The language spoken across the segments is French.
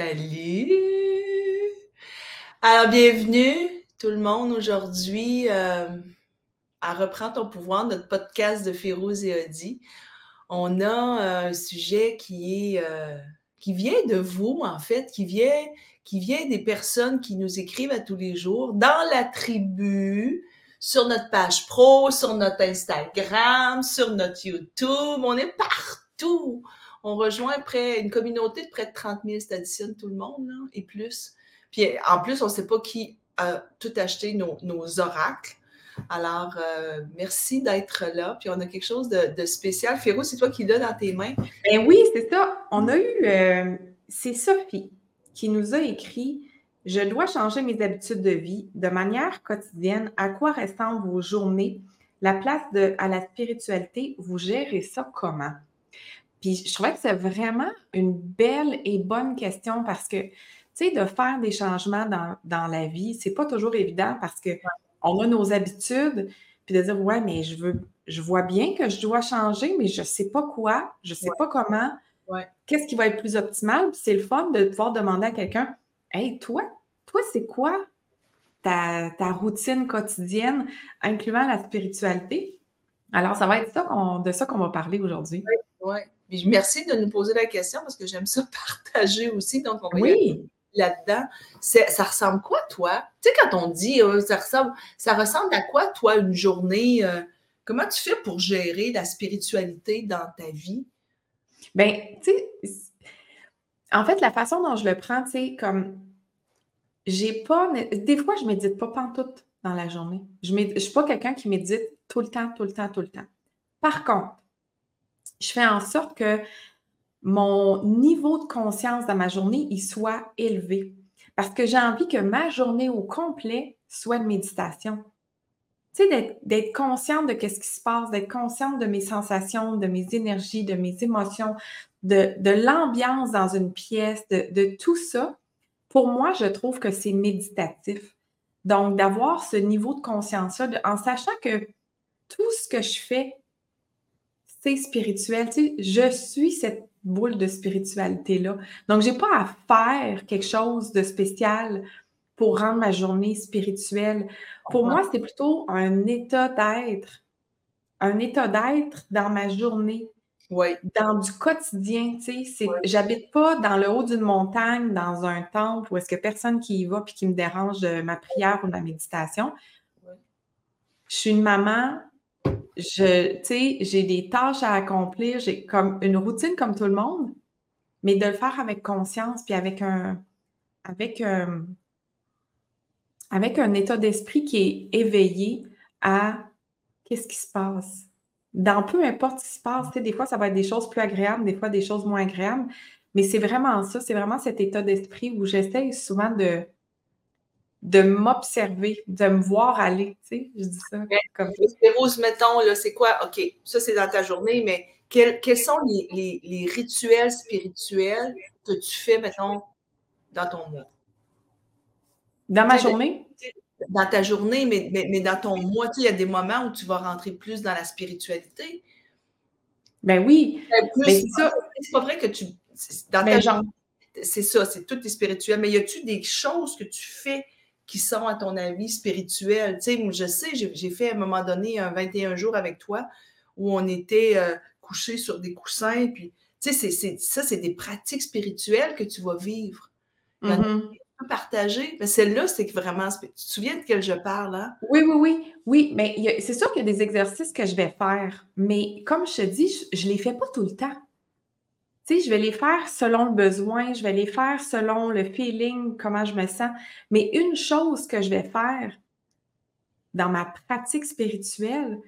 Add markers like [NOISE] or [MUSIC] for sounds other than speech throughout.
Salut! Alors, bienvenue tout le monde aujourd'hui euh, à Reprendre ton pouvoir, notre podcast de Férouz et Audi. On a euh, un sujet qui est euh, qui vient de vous, en fait, qui vient, qui vient des personnes qui nous écrivent à tous les jours dans la tribu, sur notre page pro, sur notre Instagram, sur notre YouTube. On est partout on rejoint une communauté de près de 30 000, ça additionne tout le monde, et plus. Puis en plus, on ne sait pas qui a tout acheté nos, oracles. Alors, euh, merci d'être là. Puis on a quelque chose de, spécial. Féro, c'est toi qui l'as dans tes mains. Ben oui, c'est ça. On a eu, euh, c'est Sophie qui nous a écrit Je dois changer mes habitudes de vie de manière quotidienne. À quoi ressemblent vos journées? La place à la spiritualité, vous gérez ça comment? Puis je trouvais que c'est vraiment une belle et bonne question parce que, tu sais, de faire des changements dans, la vie, c'est pas toujours évident parce que on a nos habitudes, puis de dire, ouais, mais je veux, je vois bien que je dois changer, mais je sais pas quoi, je sais pas comment, qu'est-ce qui va être plus optimal? Puis c'est le fun de pouvoir demander à quelqu'un, hey, toi, toi, c'est quoi ta, routine quotidienne, incluant la spiritualité? Alors, ça va être ça de ça qu'on va parler aujourd'hui. Oui, merci de nous poser la question parce que j'aime ça [LAUGHS] partager aussi. Donc, on va oui. là-dedans. Ça ressemble quoi, toi? Tu sais, quand on dit euh, ça, ressemble, ça ressemble à quoi, toi, une journée? Euh, comment tu fais pour gérer la spiritualité dans ta vie? Bien, tu sais, en fait, la façon dont je le prends, tu sais, comme j'ai pas. Des fois, je médite pas pantoute dans la journée. Je ne suis pas quelqu'un qui médite tout le temps, tout le temps, tout le temps. Par contre, je fais en sorte que mon niveau de conscience dans ma journée, il soit élevé. Parce que j'ai envie que ma journée au complet soit de méditation. Tu sais, d'être consciente de ce qui se passe, d'être consciente de mes sensations, de mes énergies, de mes émotions, de, l'ambiance dans une pièce, de, de tout ça. Pour moi, je trouve que c'est méditatif. Donc, d'avoir ce niveau de conscience-là, en sachant que tout ce que je fais c'est spirituel. Tu sais, je suis cette boule de spiritualité-là. Donc, je n'ai pas à faire quelque chose de spécial pour rendre ma journée spirituelle. Pour moi, c'est plutôt un état d'être, un état d'être dans ma journée. Oui. Dans du quotidien, tu sais, j'habite pas dans le haut d'une montagne, dans un temple où est-ce que personne qui y va puis qui me dérange de ma prière ou de ma méditation. Je suis une maman je, j'ai des tâches à accomplir, j'ai comme une routine comme tout le monde, mais de le faire avec conscience, puis avec un, avec, un, avec un état d'esprit qui est éveillé à qu'est-ce qui se passe. Dans peu importe ce qui se passe, des fois, ça va être des choses plus agréables, des fois, des choses moins agréables, mais c'est vraiment ça, c'est vraiment cet état d'esprit où j'essaie souvent de, de m'observer, de me voir aller. Tu sais, je dis ça comme Rose, mettons, là, c'est quoi? OK, ça, c'est dans ta journée, mais quels, sont les, rituels spirituels que tu fais, mettons, dans ton mois? Dans ma journée? Dans ta journée, mais, mais, dans ton mois, tu il y a des moments où tu vas rentrer plus dans la spiritualité. Ben oui. Ben, c'est pas vrai que tu. Dans ben, ta c'est ça, c'est tout est spirituel. Mais y a-tu des choses que tu fais qui sont, à ton avis, spirituels? Tu sais, je sais, j'ai fait à un moment donné un 21 jours avec toi où on était euh, couchés sur des coussins, puis, tu sais, ça, c'est des pratiques spirituelles que tu vas vivre. Mm partager. Mais celle-là, c'est vraiment. Tu te souviens de quel je parle, hein? Oui, oui, oui. Oui, mais c'est sûr qu'il y a des exercices que je vais faire, mais comme je te dis, je ne les fais pas tout le temps je vais les faire selon le besoin, je vais les faire selon le feeling, comment je me sens. Mais une chose que je vais faire dans ma pratique spirituelle,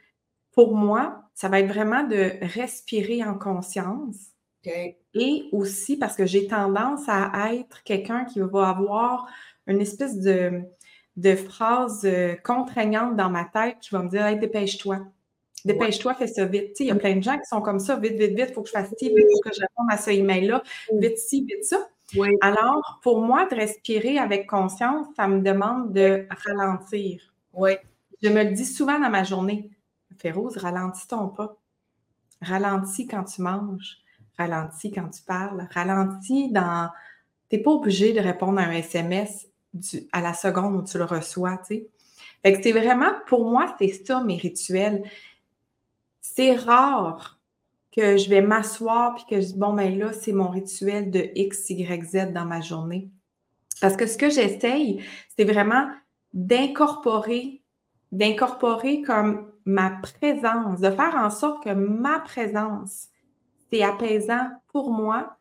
pour moi, ça va être vraiment de respirer en conscience. Et aussi parce que j'ai tendance à être quelqu'un qui va avoir une espèce de, de phrase euh, contraignante dans ma tête qui va me dire dépêche-toi. Dépêche-toi, fais ça vite. Il y a plein de gens qui sont comme ça, vite, vite, vite, il faut que je fasse ci, il faut que je réponde à ce email-là, vite ci, vite ça. Alors, pour moi, de respirer avec conscience, ça me demande de ralentir. Oui. Je me le dis souvent dans ma journée. Féroze, ralentis ton pas. Ralentis quand tu manges. Ralentis quand tu parles. Ralentis dans Tu n'es pas obligé de répondre à un SMS à la seconde où tu le reçois, tu sais. Fait que c'est vraiment, pour moi, c'est ça mes rituels. C'est rare que je vais m'asseoir puis que je dis, bon, ben là, c'est mon rituel de X, Y, Z dans ma journée. Parce que ce que j'essaye, c'est vraiment d'incorporer, d'incorporer comme ma présence, de faire en sorte que ma présence, c'est apaisant pour moi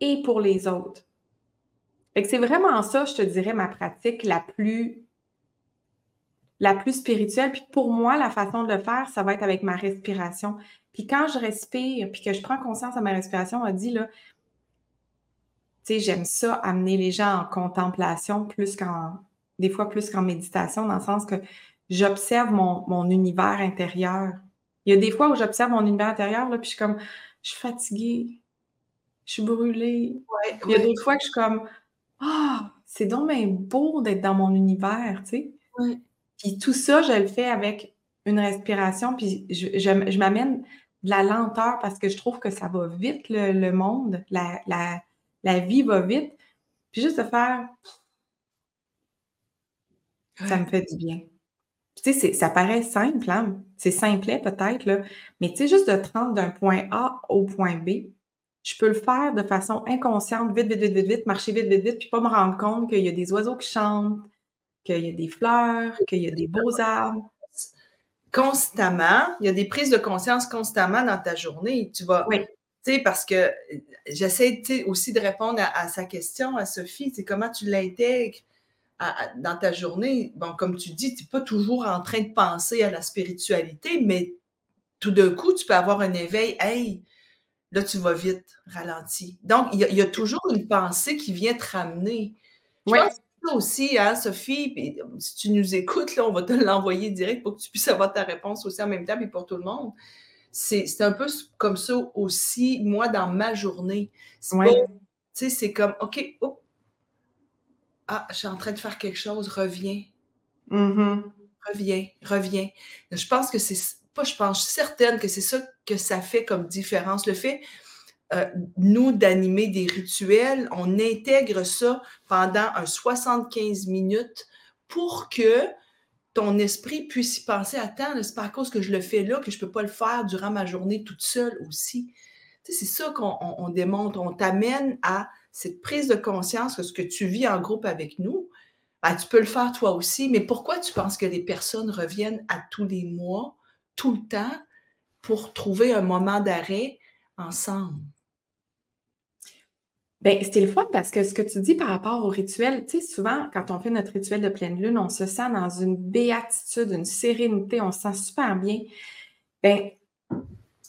et pour les autres. C'est vraiment ça, je te dirais, ma pratique la plus la plus spirituelle. Puis pour moi, la façon de le faire, ça va être avec ma respiration. Puis quand je respire, puis que je prends conscience à ma respiration, on dit là, tu sais, j'aime ça, amener les gens en contemplation plus qu'en, des fois plus qu'en méditation, dans le sens que j'observe mon, univers intérieur. Il y a des fois où j'observe mon univers intérieur, là, puis je suis comme, je suis fatiguée, je suis brûlée. Il y a des fois que je suis comme, ah, c'est donc bien beau d'être dans mon univers, tu sais. Puis tout ça, je le fais avec une respiration, puis je, m'amène de la lenteur parce que je trouve que ça va vite, le, monde, la, vie va vite. Puis juste de faire, ça me fait du bien. Tu sais, ça paraît simple, hein? C'est simplet peut-être, là, mais tu sais, juste de te d'un point A au point B, je peux le faire de façon inconsciente, vite, vite, vite, vite, vite, marcher vite, vite, vite, puis pas me rendre compte qu'il y a des oiseaux qui chantent, qu'il y a des fleurs, qu'il y a des beaux arbres. Constamment, il y a des prises de conscience constamment dans ta journée. Tu vas, oui. tu sais, parce que euh, j'essaie aussi de répondre à, sa question, à Sophie, c'est comment tu l'intègres dans ta journée? Bon, comme tu dis, tu n'es pas toujours en train de penser à la spiritualité, mais tout d'un coup, tu peux avoir un éveil. Hey, là, tu vas vite, ralenti. Donc, il y, a toujours une pensée qui vient te ramener. Je aussi, hein, Sophie, si tu nous écoutes, là, on va te l'envoyer direct pour que tu puisses avoir ta réponse aussi en même temps, mais pour tout le monde. C'est un peu comme ça aussi, moi, dans ma journée. C'est comme, OK, ah, je suis en train de faire quelque chose, reviens. Mm-hmm. Reviens, reviens. Je pense que c'est, pas je pense, je suis certaine que c'est ça que ça fait comme différence. Le fait euh, nous, d'animer des rituels, on intègre ça pendant un 75 minutes pour que ton esprit puisse y penser. Attends, c'est pas cause que je le fais là que je ne peux pas le faire durant ma journée toute seule aussi. c'est ça qu'on démontre. On t'amène à cette prise de conscience que ce que tu vis en groupe avec nous, ben, tu peux le faire toi aussi. Mais pourquoi tu penses que les personnes reviennent à tous les mois, tout le temps, pour trouver un moment d'arrêt ensemble? Bien, c'était le fun parce que ce que tu dis par rapport au rituel, tu sais, souvent, quand on fait notre rituel de pleine lune, on se sent dans une béatitude, une sérénité, on se sent super bien. Bien,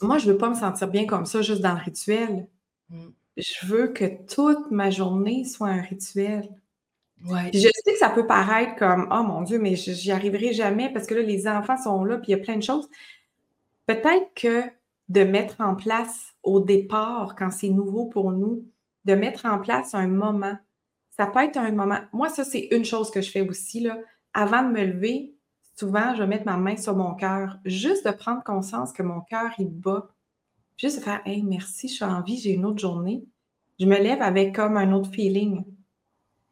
moi, je ne veux pas me sentir bien comme ça juste dans le rituel. Mm. Je veux que toute ma journée soit un rituel. Ouais. je sais que ça peut paraître comme Oh mon Dieu, mais j'y arriverai jamais parce que là, les enfants sont là, puis il y a plein de choses. Peut-être que de mettre en place au départ, quand c'est nouveau pour nous, de mettre en place un moment. Ça peut être un moment. Moi, ça, c'est une chose que je fais aussi. Là. Avant de me lever, souvent, je vais mettre ma main sur mon cœur, juste de prendre conscience que mon cœur, il bat. Juste de faire Hey, merci, je suis en vie, j'ai une autre journée. Je me lève avec comme un autre feeling.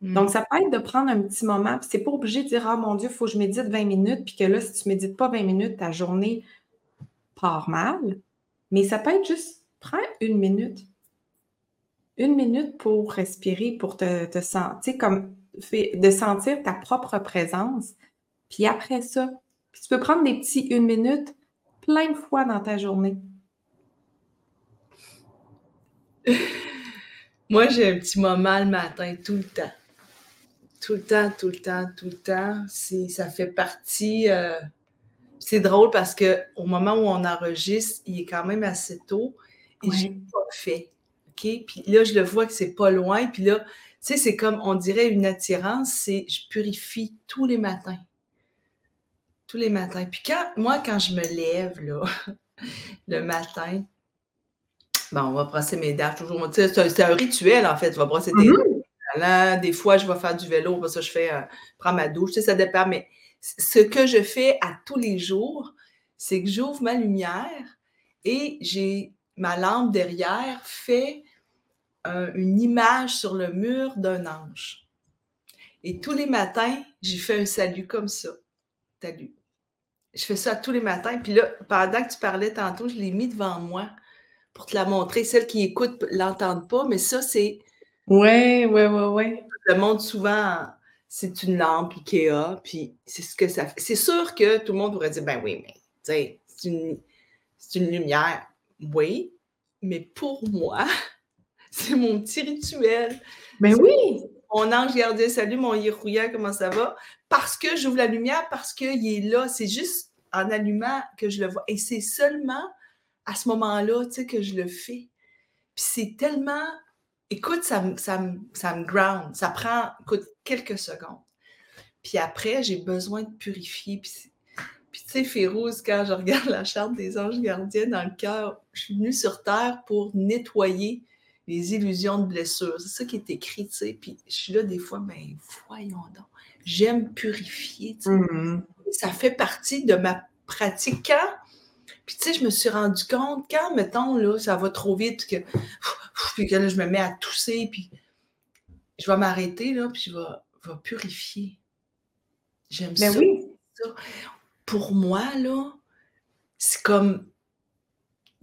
Hmm. Donc, ça peut être de prendre un petit moment, puis c'est pas obligé de dire Ah mon Dieu, il faut que je médite 20 minutes, puis que là, si tu médites pas 20 minutes, ta journée part mal. Mais ça peut être juste prends une minute une minute pour respirer, pour te, sentir comme de sentir ta propre présence. Puis après ça, tu peux prendre des petits une minute plein de fois dans ta journée. [LAUGHS] Moi, j'ai un petit moment le matin, tout le temps. Tout le temps, tout le temps, tout le temps. Ça fait partie. Euh, c'est drôle parce qu'au moment où on enregistre, il est quand même assez tôt et je n'ai pas fait. Puis là, je le vois que c'est pas loin. Puis là, tu sais, c'est comme, on dirait une attirance, c'est je purifie tous les matins. Tous les matins. Puis quand, moi, quand je me lève, là, [LAUGHS] le matin, bon, on va brosser mes dents toujours. C'est un, rituel, en fait. Tu vas brosser tes dents. Des fois, je vais faire du vélo, pour ça, je fais, euh, prends ma douche, tu sais, ça dépend. Mais ce que je fais à tous les jours, c'est que j'ouvre ma lumière et j'ai ma lampe derrière fait une image sur le mur d'un ange. Et tous les matins, j'ai fait un salut comme ça. Salut. Je fais ça tous les matins. Puis là, pendant que tu parlais tantôt, je l'ai mis devant moi pour te la montrer. Celles qui écoutent l'entendent pas, mais ça, c'est. Ouais, ouais, ouais. Je le montre souvent. C'est une lampe Ikea, puis c'est ce que ça fait. C'est sûr que tout le monde pourrait dire, ben oui, mais c'est une, une lumière. Oui, mais pour moi, [LAUGHS] c'est mon petit rituel. Ben oui! Mon ange gardien, salut, mon hirouillant, comment ça va? Parce que j'ouvre la lumière, parce qu'il est là. C'est juste en allumant que je le vois. Et c'est seulement à ce moment-là, tu sais, que je le fais. Puis c'est tellement... Écoute, ça, ça, ça me ground. Ça prend, écoute, quelques secondes. Puis après, j'ai besoin de purifier. Puis, puis tu sais, Férouz, quand je regarde la charte des anges gardiens dans le cœur, je suis venue sur Terre pour nettoyer les illusions de blessures. C'est ça qui est écrit, tu sais. Puis je suis là des fois, ben voyons donc. J'aime purifier, tu sais. Mm-hmm. Ça fait partie de ma pratique. Quand, puis tu sais, je me suis rendu compte, quand, mettons, là, ça va trop vite, que, puis que là, je me mets à tousser, puis je vais m'arrêter, là, puis je vais, purifier. J'aime ben ça. Oui. Pour moi, là, c'est comme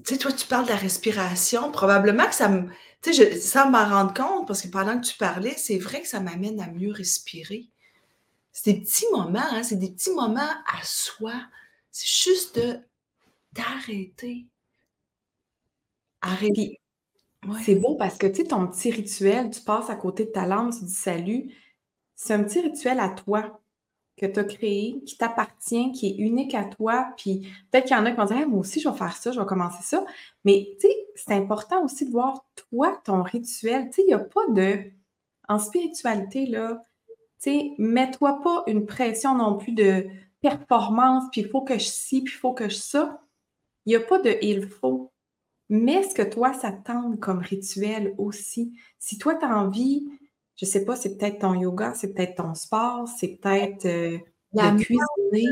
tu sais, toi, tu parles de la respiration. Probablement que ça me, tu sais, sans m'en rendre compte, parce que pendant que tu parlais, c'est vrai que ça m'amène à mieux respirer. C'est des petits moments, hein, c'est des petits moments à soi. C'est juste de d'arrêter. Arrêter. C'est beau parce que, tu sais, ton petit rituel, tu passes à côté de ta lampe, tu dis salut. C'est un petit rituel à toi que tu as créé, qui t'appartient, qui est unique à toi. Puis peut-être qu'il y en a qui vont dire moi aussi, je vais faire ça, je vais commencer ça. Mais tu sais, c'est important aussi de voir toi, ton rituel. Tu sais, il n'y a pas de. En spiritualité, là, tu sais, mets-toi pas une pression non plus de performance, puis il faut que je ci, puis il faut que je ça. Il n'y a pas de il faut. Mais ce que toi, ça tente comme rituel aussi? Si toi, tu as envie je sais pas, c'est peut-être ton yoga, c'est peut-être ton sport, c'est peut-être euh, la cuisiner.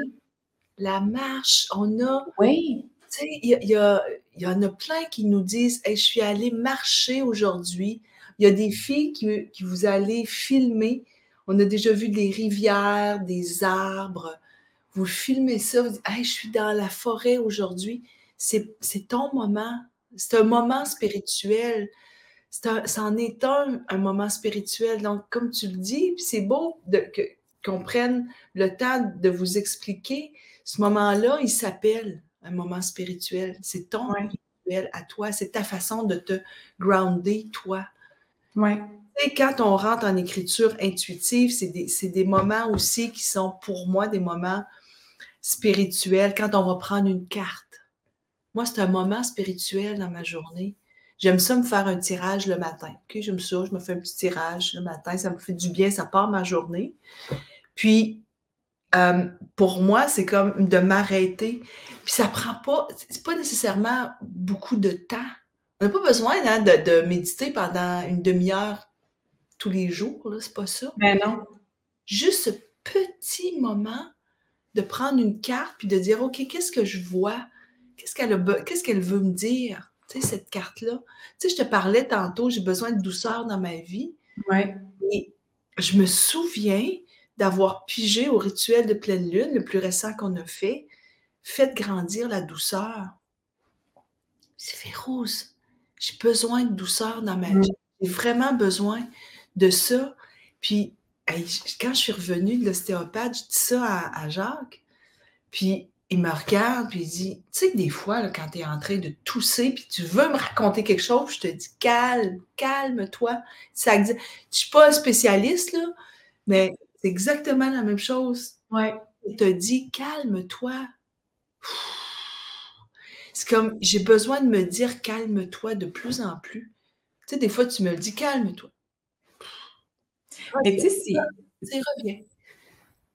La marche, on a. Oui. Tu sais, il y, y, en a plein qui nous disent Je suis allée marcher aujourd'hui. Il y a des filles qui, qui, vous allez filmer. On a déjà vu des rivières, des arbres. Vous filmez ça, vous dites Je suis dans la forêt aujourd'hui. C'est ton moment. C'est un moment spirituel c'en est un, un moment spirituel. Donc, comme tu le dis, c'est beau qu'on prenne le temps de vous expliquer. Ce moment-là, il s'appelle un moment spirituel. C'est ton moment spirituel à toi. C'est ta façon de te grounder, toi. Ouais. Et quand on rentre en écriture intuitive, c'est des, des, moments aussi qui sont pour moi des moments spirituels. Quand on va prendre une carte. Moi, c'est un moment spirituel dans ma journée. J'aime ça me faire un tirage le matin. Ok, J'aime ça, je me fais un petit tirage le matin, ça me fait du bien, ça part ma journée. Puis, euh, pour moi, c'est comme de m'arrêter. Puis ça prend pas, c'est pas nécessairement beaucoup de temps. On n'a pas besoin hein, de, méditer pendant une demi-heure tous les jours, c'est pas ça. Mais ben non. Juste ce petit moment de prendre une carte puis de dire OK, qu'est-ce que je vois? Qu'est-ce qu'elle qu'est-ce qu'elle veut me dire? Tu sais, cette carte-là. Tu sais, je te parlais tantôt, j'ai besoin de douceur dans ma vie. Ouais. Et je me souviens d'avoir pigé au rituel de pleine lune, le plus récent qu'on a fait, faites grandir la douceur. C'est féroce. J'ai besoin de douceur dans ma vie. J'ai vraiment besoin de ça. Puis, quand je suis revenue de l'ostéopathe, je dis ça à, à Jacques. Puis, il me regarde, puis il dit, tu sais que des fois, quand tu es en train de tousser, puis tu veux me raconter quelque chose, je te dis, calme, calme-toi. Ça dit, je suis pas un spécialiste, là, mais c'est exactement la même chose. Ouais. Il te dit, calme-toi. C'est comme, j'ai besoin de me dire, calme-toi de plus en plus. Tu sais, des fois, tu me le dis, calme-toi. Mais tu sais, c'est... Reviens.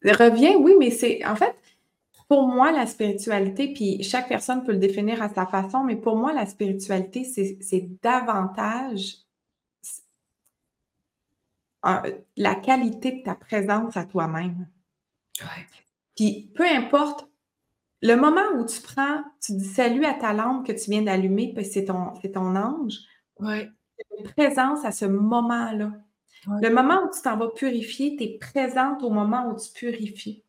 Reviens, oui, mais c'est... En fait, pour moi, la spiritualité, puis chaque personne peut le définir à sa façon, mais pour moi, la spiritualité, c'est davantage la qualité de ta présence à toi-même. Puis peu importe, le moment où tu prends, tu dis salut à ta lampe que tu viens d'allumer, puis c'est ton, ton ange. Ouais. une présence à ce moment-là. Le moment où tu t'en vas purifier, tu es présente au moment où tu purifies.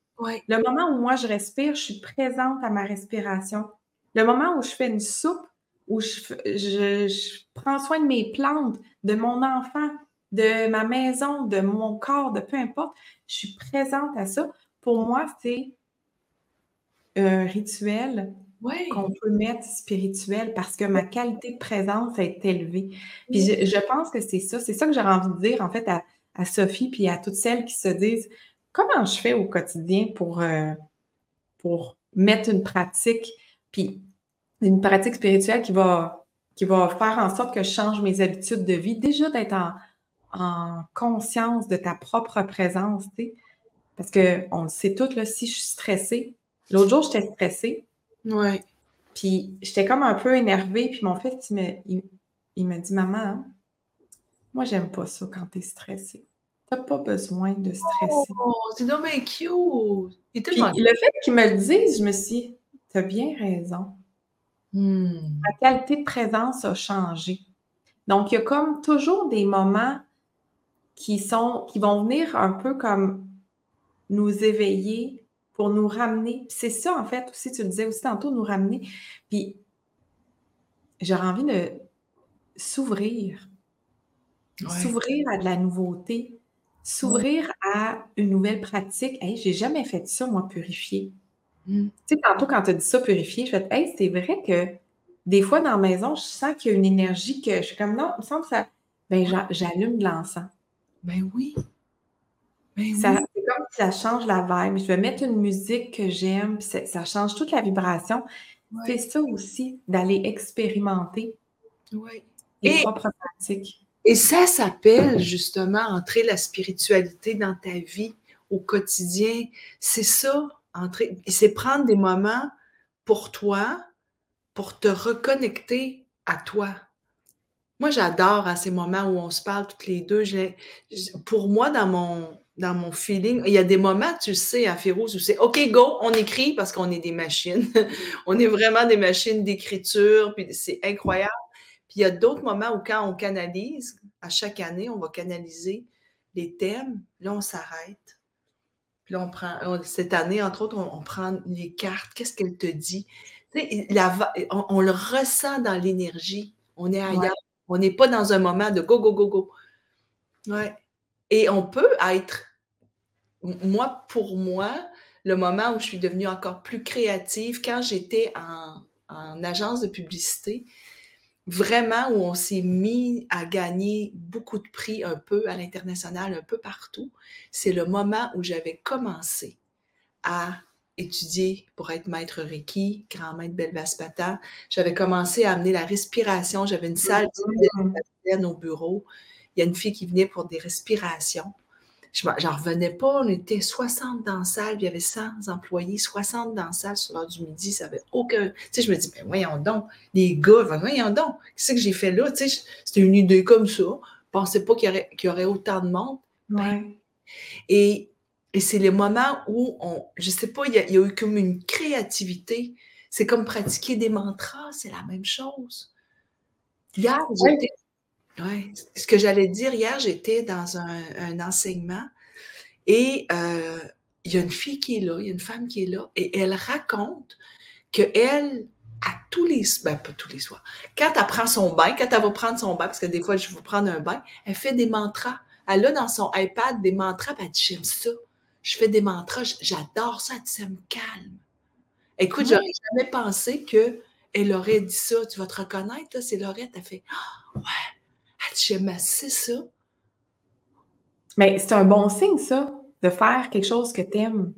Le moment où moi je respire, je suis présente à ma respiration. Le moment où je fais une soupe, où je, prends soin de mes plantes, de mon enfant, de ma maison, de mon corps, de peu importe, je suis présente à ça. Pour moi, c'est un rituel qu'on peut mettre spirituel parce que ma qualité de présence est élevée. Puis je, pense que c'est ça, c'est ça que j'aurais envie de dire en fait à, Sophie puis à toutes celles qui se disent comment je fais au quotidien pour, euh, pour mettre une pratique, puis une pratique spirituelle qui va, qui va faire en sorte que je change mes habitudes de vie? Déjà d'être en, en conscience de ta propre présence, tu sais. Parce qu'on le sait tout, là, si je suis stressée, l'autre jour, j'étais stressée. Ouais. Puis j'étais comme un peu énervée, puis mon fils, il me, il, me dit Maman, moi, j'aime pas ça quand tu es stressée. T'as pas besoin de stresser. Oh, c'est dommage cute! le fait qu'il me le dise, je me suis dit, t'as bien raison. Hmm. Ma qualité de présence a changé. Donc, il y a comme toujours des moments qui sont, qui vont venir un peu comme nous éveiller pour nous ramener. C'est ça, en fait, aussi, tu le disais aussi tantôt, nous ramener. Puis, j'aurais envie de s'ouvrir. S'ouvrir à de la nouveauté. S'ouvrir à une nouvelle pratique. Hey, j'ai jamais fait ça, moi, purifier. Mmh. Tu sais, tantôt, quand tu as dit ça, purifier, je fais, hey, c'est vrai que des fois, dans la maison, je sens qu'il y a une énergie que je suis comme, non, il me semble que ça. Ben, j'allume de l'encens. Ben oui. Ben c'est comme si ça change la vibe. Je vais mettre une musique que j'aime, puis ça, change toute la vibration. C'est ça aussi, d'aller expérimenter ouais. les propres pratiques. Et ça s'appelle justement entrer la spiritualité dans ta vie au quotidien. C'est ça, entrer. C'est prendre des moments pour toi, pour te reconnecter à toi. Moi, j'adore à ces moments où on se parle toutes les deux. Pour moi, dans mon, dans mon feeling, il y a des moments, tu sais, à Férouz, où c'est OK, go, on écrit parce qu'on est des machines. [LAUGHS] on est vraiment des machines d'écriture, puis c'est incroyable. Puis il y a d'autres moments où quand on canalise, à chaque année, on va canaliser les thèmes. Là, on s'arrête. Puis là, on prend, cette année, entre autres, on, prend les cartes. Qu'est-ce qu'elle te dit? La, on, le ressent dans l'énergie. On est ailleurs. On n'est pas dans un moment de go, go, go, go. Ouais. Et on peut être, moi, pour moi, le moment où je suis devenue encore plus créative, quand j'étais en, agence de publicité, vraiment où on s'est mis à gagner beaucoup de prix un peu à l'international, un peu partout, c'est le moment où j'avais commencé à étudier pour être maître Reiki, grand maître Belvaspata. J'avais commencé à amener la respiration. J'avais une salle mmh. au bureau. Il y a une fille qui venait pour des respirations. Je n'en revenais pas. On était 60 dans la salle, il y avait 100 employés, 60 dans la salle sur l'heure du midi. Ça n'avait aucun. Tu sais, je me dis, mais voyons donc, les gars, voyons donc, qu'est-ce que j'ai fait là? Tu sais, c'était une idée comme ça. Je ne pensais pas qu'il y, aurait, y aurait autant de monde. Ouais. Et et c'est les moments où on, je sais pas, il y, a, eu comme une créativité. C'est comme pratiquer des mantras, c'est la même chose. Hier, j'étais. Ouais, ce que j'allais dire, hier, j'étais dans un, enseignement et euh, il y a une fille qui est là, il y a une femme qui est là, et elle raconte qu'elle, à tous les ben pas tous les soirs, quand elle prend son bain, quand elle va prendre son bain, parce que des fois je vais prendre un bain, elle fait des mantras. Elle a dans son iPad des mantras, puis elle dit J'aime ça je fais des mantras, j'adore ça, ça me calme. Écoute, je j'aurais jamais pensé qu'elle aurait dit ça. Tu vas te reconnaître, c'est Laurette, elle fait ah, Ouais, dit J'aime assez ça. Mais c'est un bon signe, ça, de faire quelque chose que tu aimes.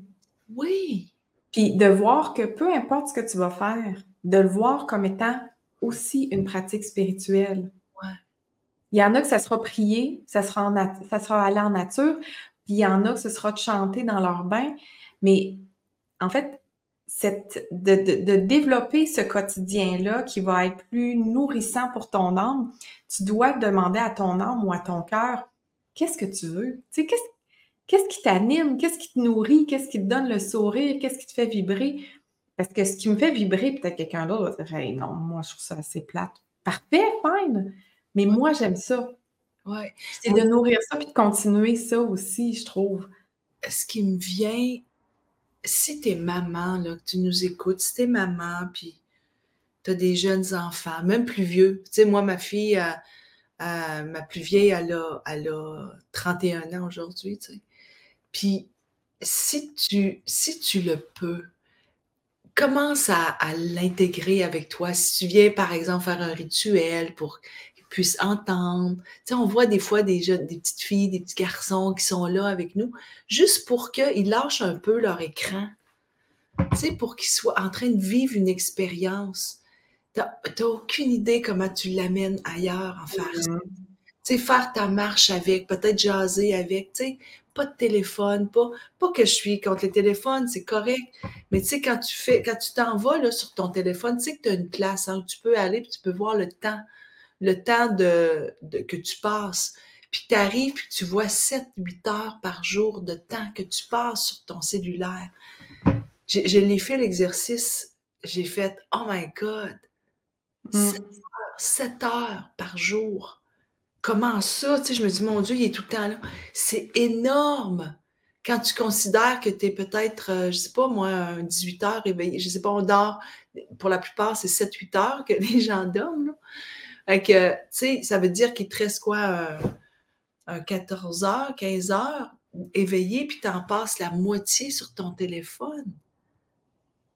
Oui. Puis de voir que peu importe ce que tu vas faire, de le voir comme étant aussi une pratique spirituelle. Ouais. Il y en a que ça sera prier, ça sera, ça sera aller en nature. Puis il y en a, ce sera de chanter dans leur bain. Mais en fait, cette, de, développer ce quotidien-là qui va être plus nourrissant pour ton âme, tu dois demander à ton âme ou à ton cœur, qu'est-ce que tu veux? Tu sais, qu'est-ce, qu'est-ce qui t'anime? Qu'est-ce qui te nourrit? Qu'est-ce qui te donne le sourire? Qu'est-ce qui te fait vibrer? Parce que ce qui me fait vibrer, peut-être quelqu'un d'autre va dire non, moi, je trouve ça assez plate. Parfait, fine. Mais moi, j'aime ça. Ouais. C'est de nourrir ça puis de continuer ça aussi, je trouve. Ce qui me vient, si t'es maman, là, que tu nous écoutes, si t'es maman, puis t'as des jeunes enfants, même plus vieux. Tu sais, moi, ma fille, ma plus vieille, elle a, elle a 31 ans aujourd'hui, tu sais. Puis, si tu, si tu le peux, commence à, l'intégrer avec toi. Si tu viens, par exemple, faire un rituel pour puissent entendre. Tu sais, on voit des fois des jeunes, des petites filles, des petits garçons qui sont là avec nous, juste pour qu'ils lâchent un peu leur écran. Tu sais, pour qu'ils soient en train de vivre une expérience. Tu n'as aucune idée comment tu l'amènes ailleurs en faire. Mm-hmm. Tu sais, faire ta marche avec, peut-être jaser avec, tu sais, pas de téléphone, pas, pas que je suis contre les téléphones, c'est correct. Mais tu sais, quand tu fais, quand tu t'en vas là, sur ton téléphone, tu sais que tu as une place hein, où tu peux aller, puis tu peux voir le temps, le temps de, que tu passes. Puis tu arrives, puis tu vois 7-8 heures par jour de temps que tu passes sur ton cellulaire. Je, l'ai fait l'exercice, j'ai fait, oh my God, 7 mm. heures, 7 heures par jour Comment ça? Tu sais, je me dis, mon Dieu, il est tout le temps là. C'est énorme quand tu considères que tu es peut-être, euh, je sais pas moi, 18 heures réveillé. Je sais pas, on dort, pour la plupart, c'est 7-8 heures que [LAUGHS] les gens dorment. Là. Tu sais, ça veut dire qu'il te reste quoi, un 14 heures, 15 heures éveillé, puis tu en passes la moitié sur ton téléphone?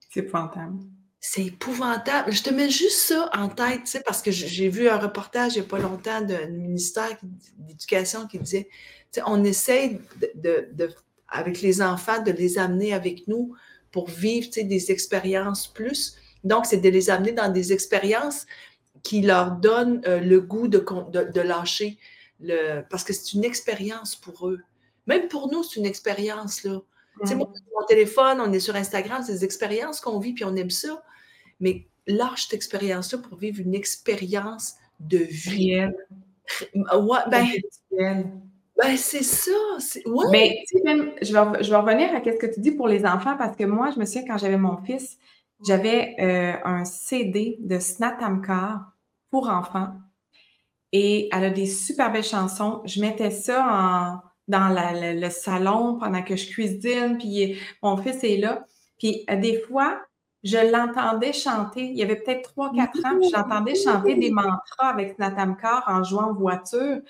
C'est épouvantable. C'est épouvantable. Je te mets juste ça en tête, tu sais, parce que j'ai vu un reportage il n'y a pas longtemps d'un ministère d'éducation qui disait, tu sais, on essaie de, avec les enfants de les amener avec nous pour vivre, tu sais, des expériences plus. Donc, c'est de les amener dans des expériences qui leur donnent euh, le goût de, de, lâcher, le, parce que c'est une expérience pour eux. Même pour nous, c'est une expérience, là. Tu sais, moi, mon téléphone, on est sur Instagram, c'est des expériences qu'on vit, puis on aime ça mais lâche cette expérience-là pour vivre une expérience de vie. Ouais, ben, ben c'est ça. Ouais. Mais même, je vais, je vais revenir à ce que tu dis pour les enfants parce que moi, je me souviens quand j'avais mon fils, j'avais euh, un CD de Snatamkar pour enfants et elle a des super belles chansons. Je mettais ça dans le salon pendant que je cuisine, puis mon fils est là. Puis euh, des fois, je l'entendais chanter. Il y avait peut-être 3-4 ans, puis j'entendais chanter des mantras avec Natamkar en jouant en voiture.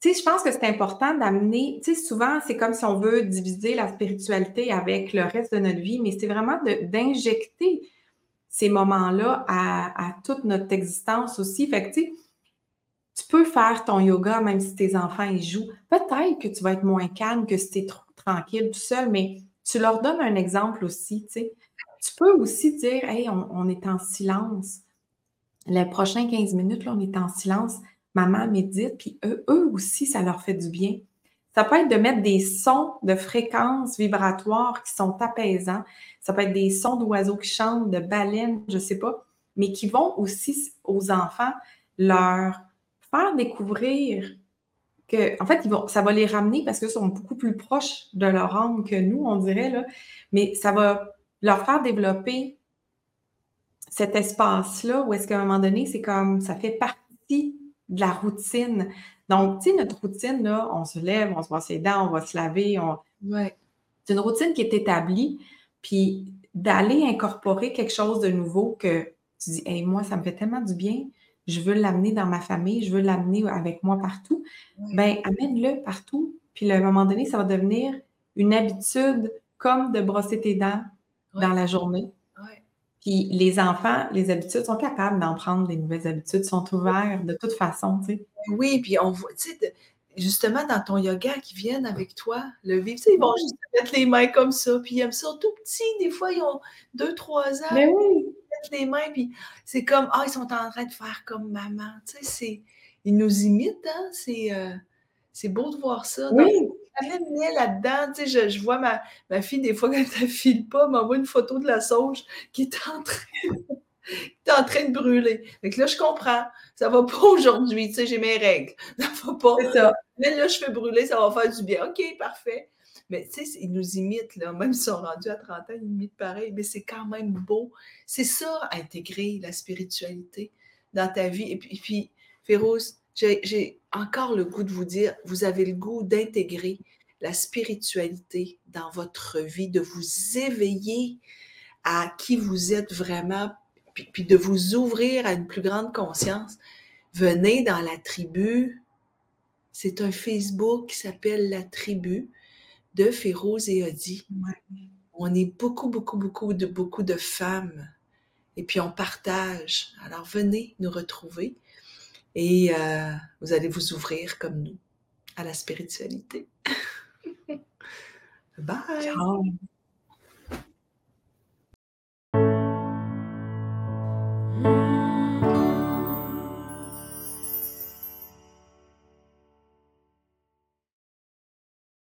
Tu sais, je pense que c'est important d'amener, tu sais, souvent, c'est comme si on veut diviser la spiritualité avec le reste de notre vie, mais c'est vraiment d'injecter ces moments-là à, toute notre existence aussi. Fait que, tu peux faire ton yoga même si tes enfants y jouent. Peut-être que tu vas être moins calme que si tu es tranquille tout seul, mais tu leur donnes un exemple aussi, tu sais. Tu peux aussi dire, hey, on, est en silence. Les prochains 15 minutes, là, on est en silence. Maman médite, puis eux, eux aussi, ça leur fait du bien. Ça peut être de mettre des sons de fréquences vibratoires qui sont apaisants. Ça peut être des sons d'oiseaux qui chantent, de baleines, je ne sais pas, mais qui vont aussi aux enfants leur faire découvrir en fait, ça va les ramener parce qu'ils sont beaucoup plus proches de leur âme que nous, on dirait, là. mais ça va leur faire développer cet espace-là où est-ce qu'à un moment donné, c'est comme ça fait partie de la routine. Donc, tu sais, notre routine, là, on se lève, on se brosse les dents, on va se laver. On... C'est une routine qui est établie. Puis d'aller incorporer quelque chose de nouveau que tu dis, hey, moi, ça me fait tellement du bien je veux l'amener dans ma famille, je veux l'amener avec moi partout, ben amène-le partout. Puis à un moment donné, ça va devenir une habitude comme de brosser tes dents dans la journée. Puis les enfants, les habitudes sont capables d'en prendre des nouvelles habitudes, sont ouverts de toute façon, tu sais. Oui, puis on voit, tu sais, justement dans ton yoga qui viennent avec toi, le vivre, tu sais, ils vont juste mettre les mains comme ça, puis ils aiment ça tout petit, des fois ils ont deux, trois ans. Mais ben oui les mains, puis c'est comme, ah, ils sont en train de faire comme maman. Tu sais, c'est, ils nous imitent, hein? C'est, euh, c'est beau de voir ça. Oui. Là-dedans, tu sais, je, vois ma, ma, fille, des fois, quand elle ne file pas, m'envoie une photo de la sauge qui est en train, qui est en train de brûler. Donc là, je comprends. Ça ne va pas aujourd'hui, tu sais, j'ai mes règles. [LAUGHS] Ça va pas. Ça. Mais là, je fais brûler, ça va faire du bien. OK, parfait. Mais tu sais, ils nous imitent, là. même s'ils sont rendus à 30 ans, ils imitent pareil, mais c'est quand même beau. C'est ça, intégrer la spiritualité dans ta vie. Et puis, et puis Féroce, j'ai encore le goût de vous dire, vous avez le goût d'intégrer la spiritualité dans votre vie, de vous éveiller à qui vous êtes vraiment, puis, de vous ouvrir à une plus grande conscience. Venez dans la tribu. C'est un Facebook qui s'appelle La Tribu de Féroze et Odi. On est beaucoup, beaucoup, beaucoup de, beaucoup de femmes. Et puis on partage. Alors venez nous retrouver et euh, vous allez vous ouvrir comme nous à la spiritualité. [LAUGHS] Bye. Ciao.